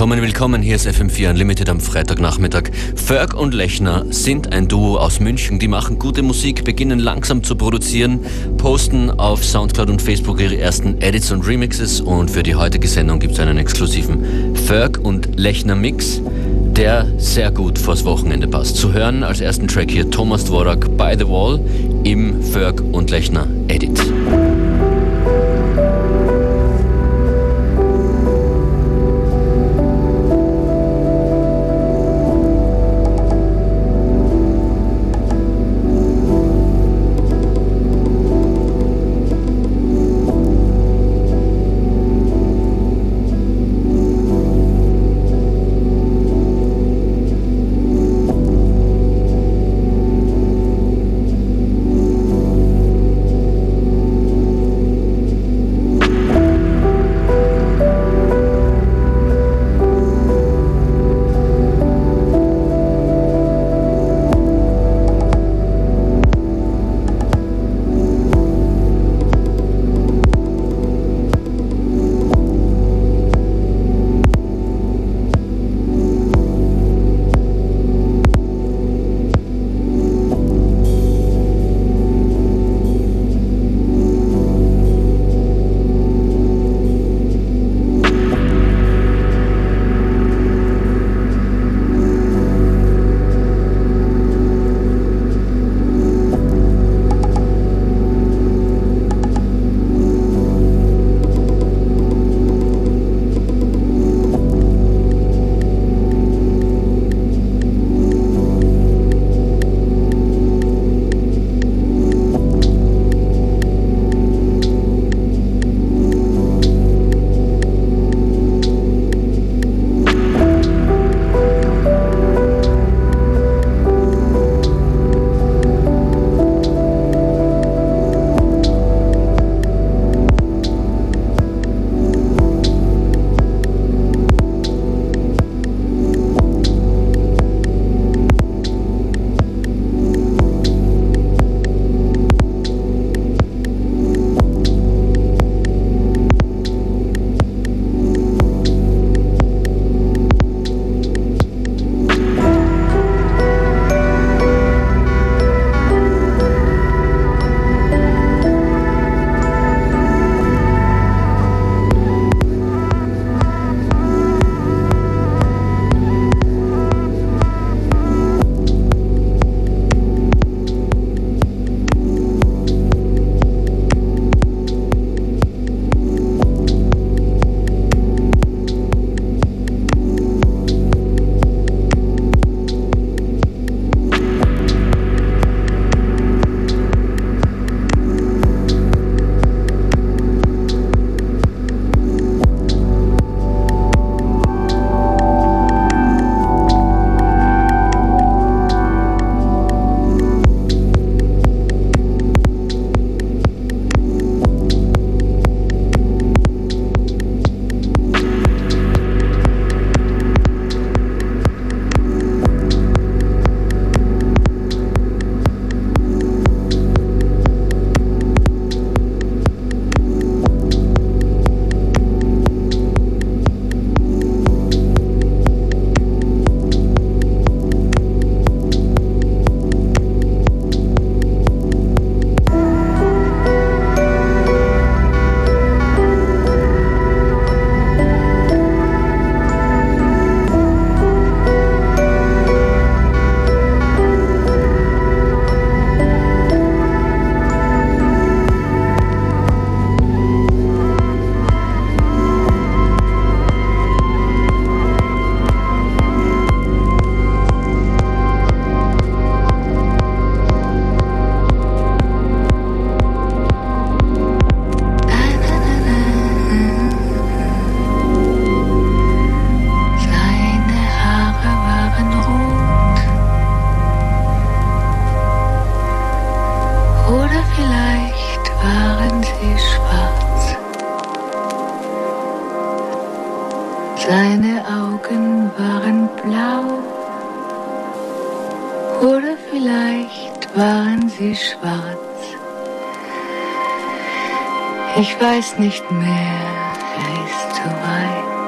Willkommen, willkommen, hier ist FM4 Unlimited am Freitagnachmittag. Ferg und Lechner sind ein Duo aus München, die machen gute Musik, beginnen langsam zu produzieren, posten auf Soundcloud und Facebook ihre ersten Edits und Remixes und für die heutige Sendung gibt es einen exklusiven Ferg und Lechner Mix, der sehr gut vors Wochenende passt. Zu hören als ersten Track hier Thomas Dvorak By the Wall im Ferg und Lechner Edit. Ich weiß nicht mehr, er ist zu weit,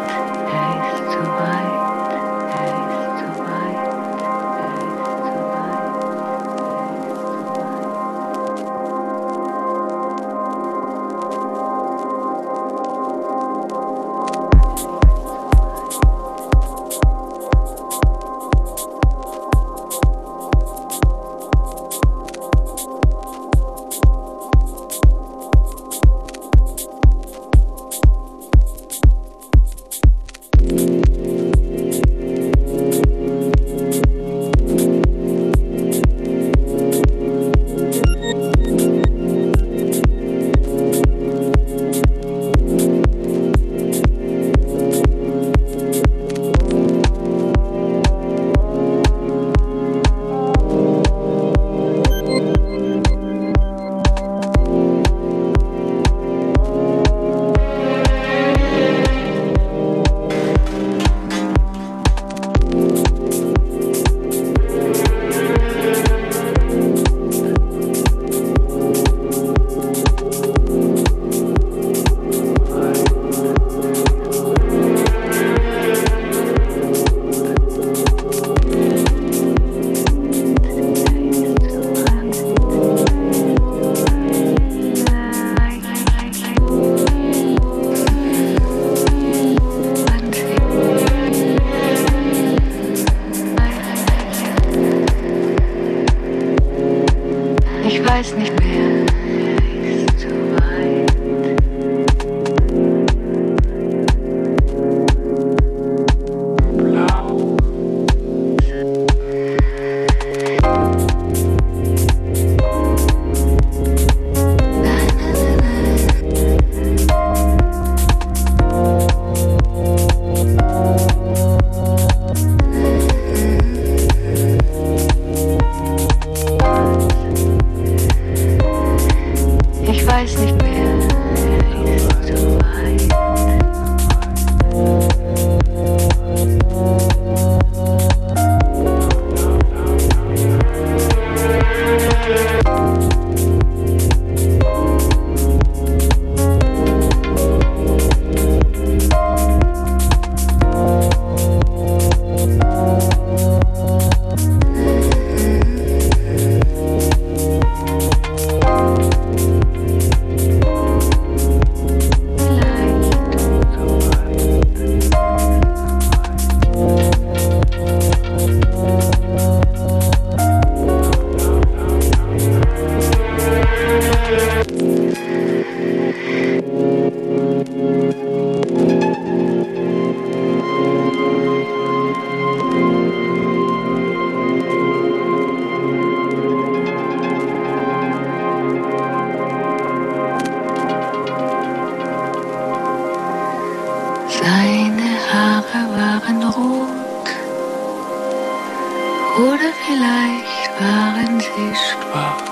ich weiß nicht mehr. Waren sie schwarz.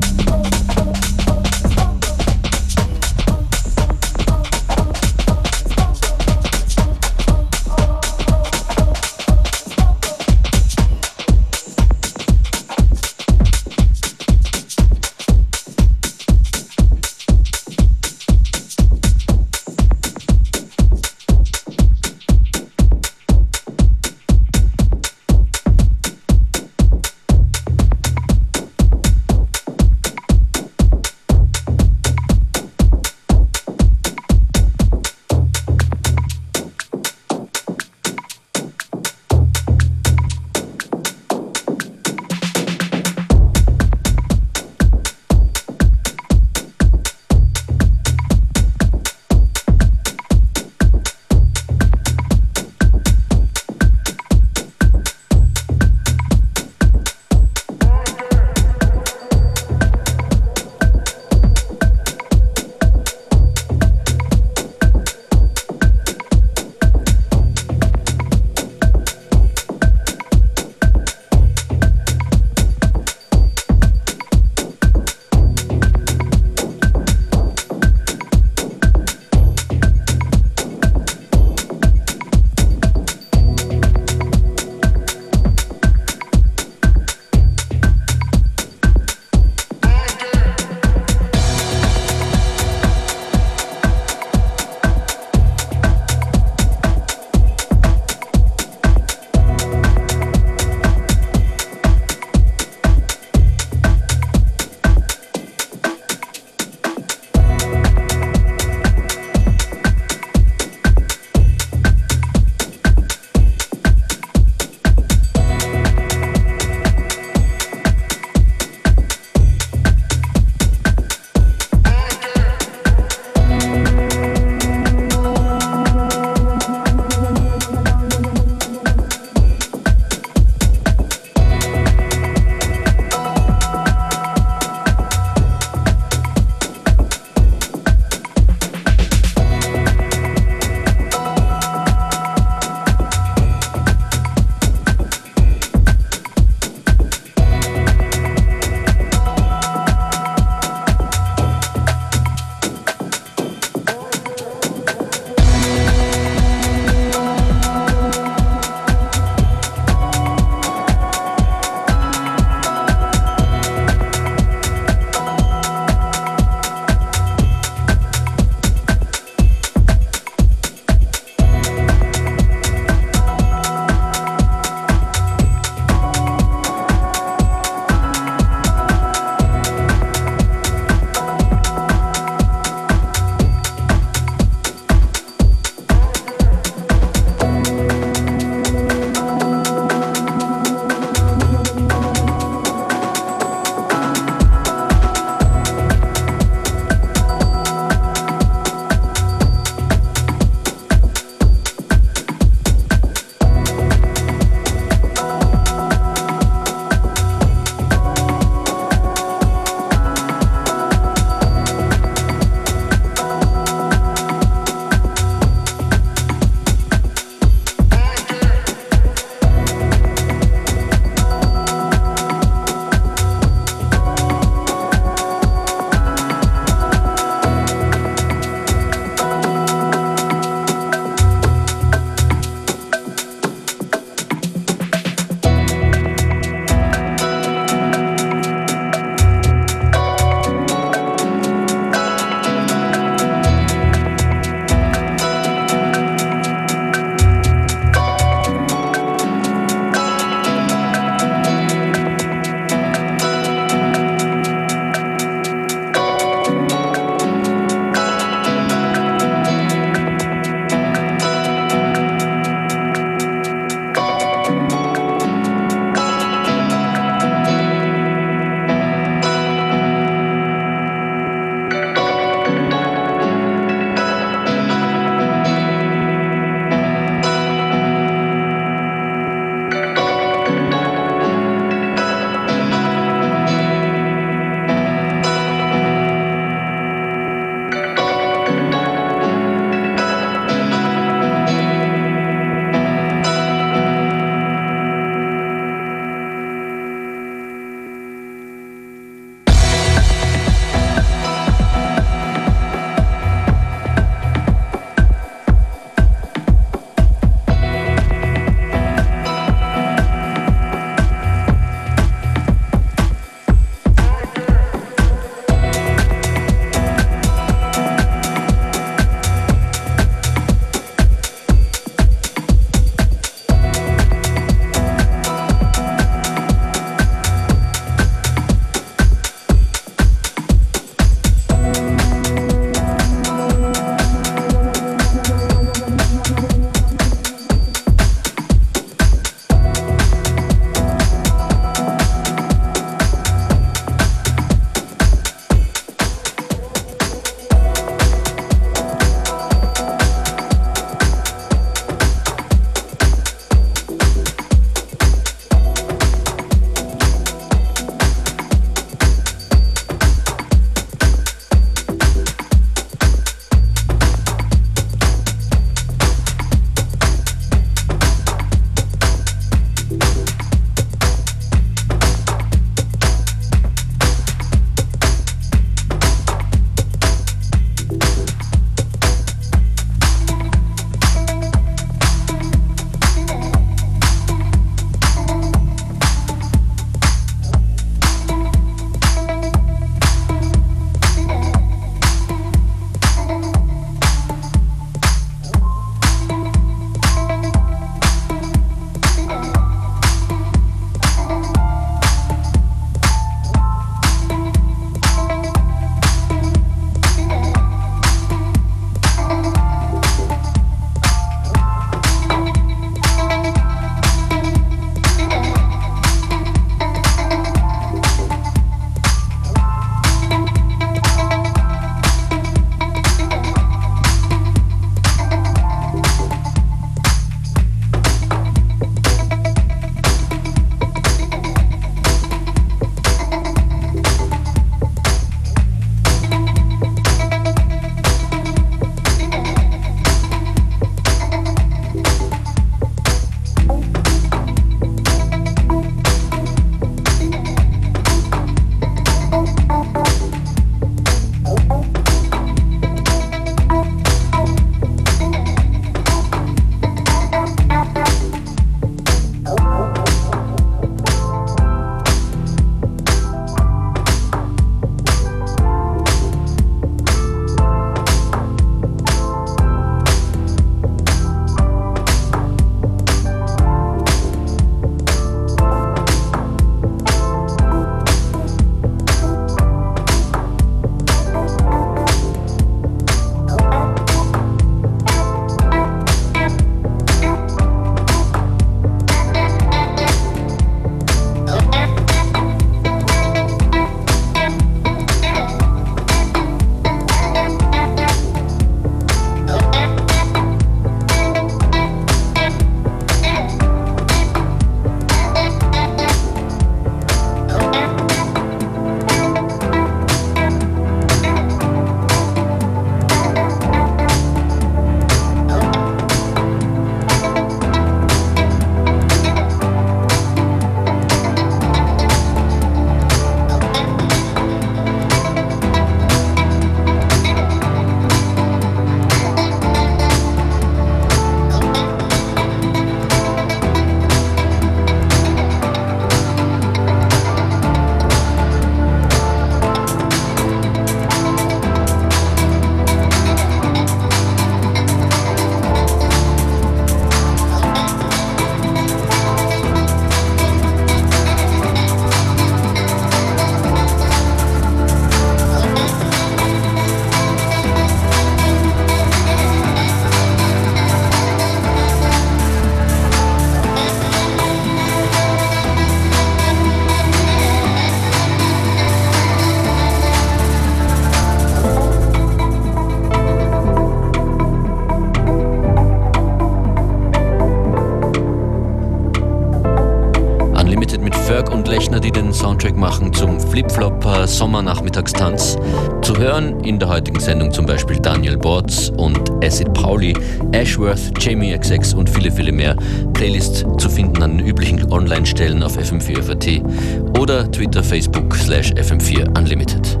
Flipflopper Sommernachmittagstanz. Zu hören in der heutigen Sendung zum Beispiel Daniel Bortz und Acid Pauli, Ashworth, Jamie XX und viele, viele mehr. Playlist zu finden an den üblichen Online-Stellen auf fm4.at oder Twitter, Facebook slash fm4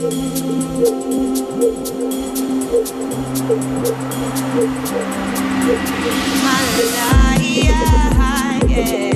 my life.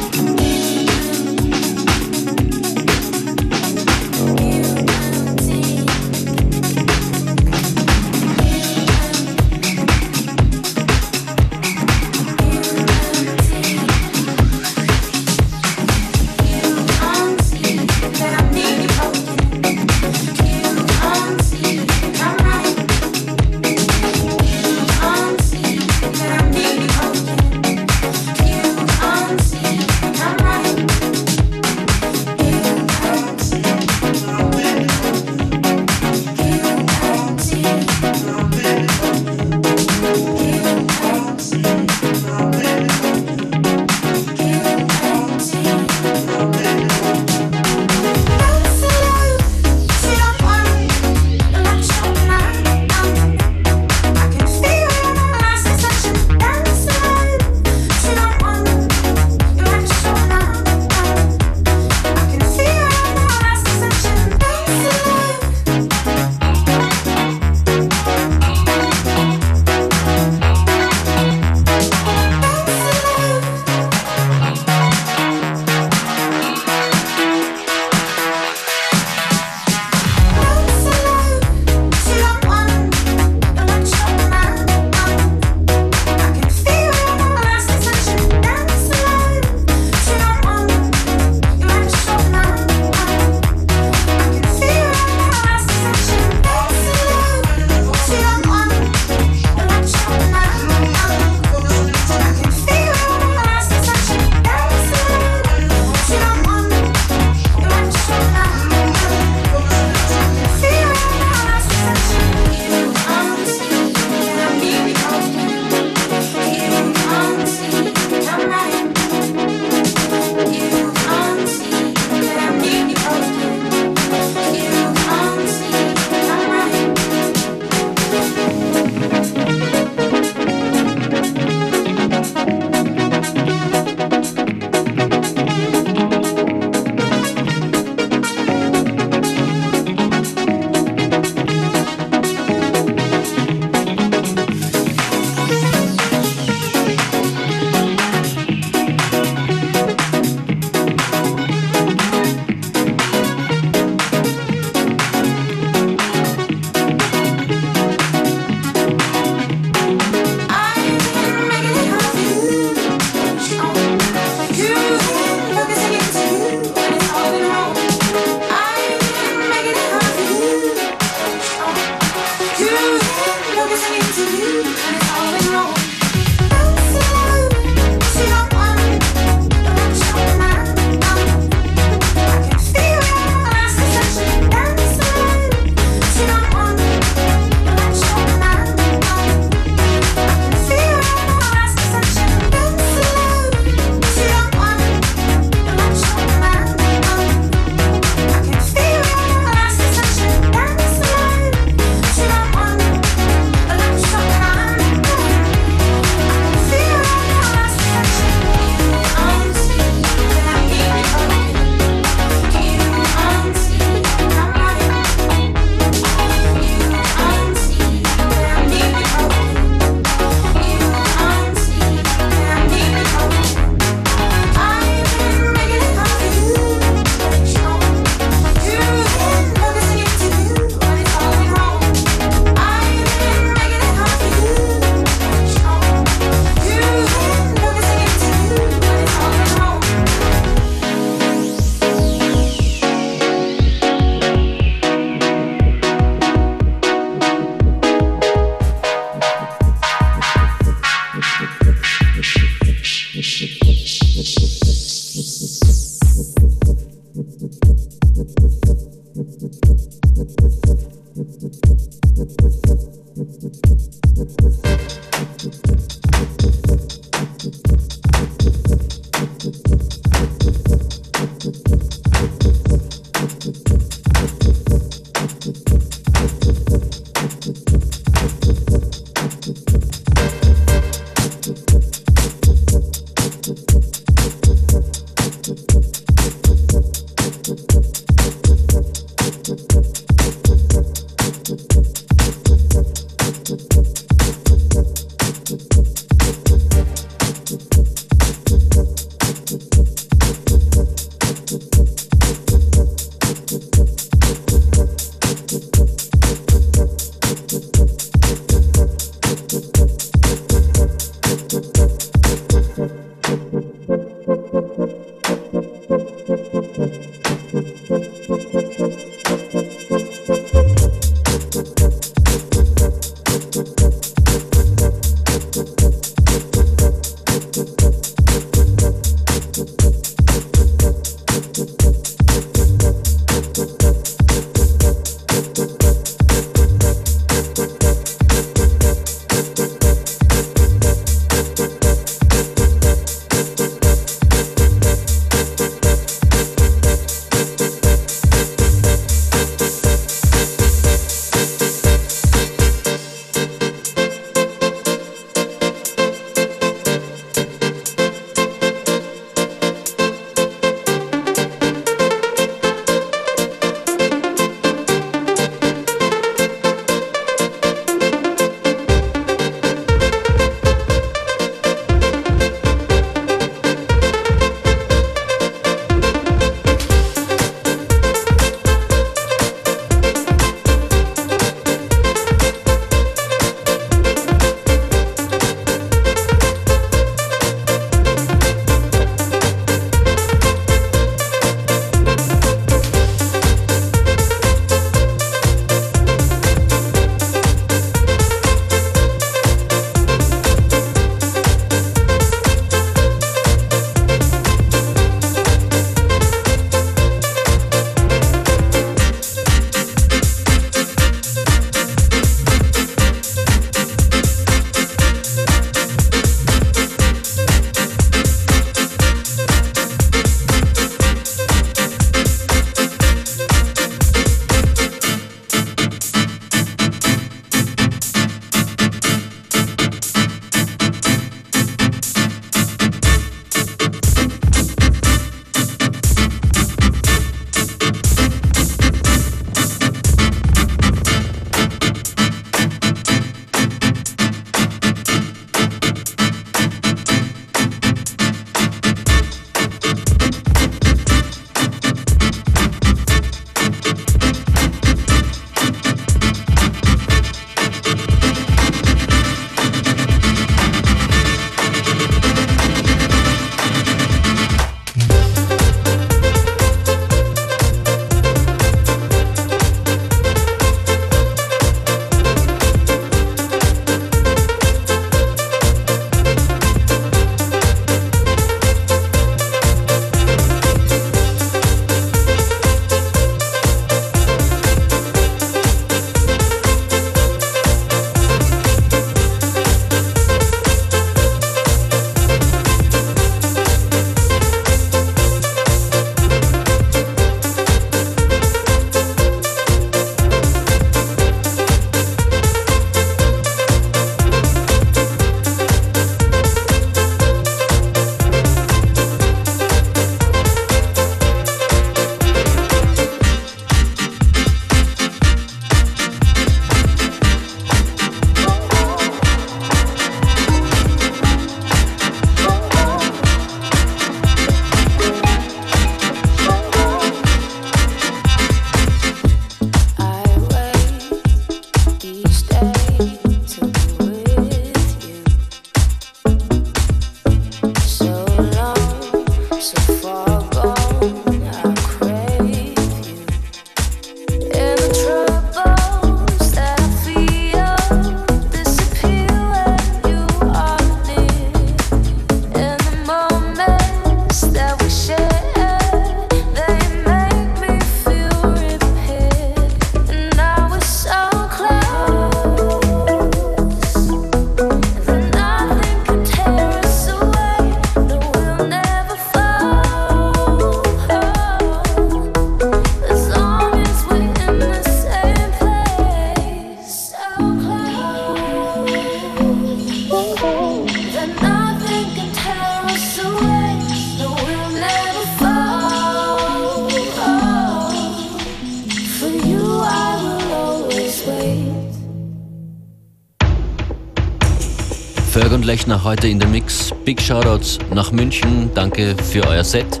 Ferg und Lechner heute in der Mix. Big Shoutouts nach München. Danke für euer Set.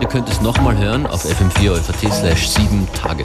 Ihr könnt es nochmal hören auf fm4 slash 7 Tage.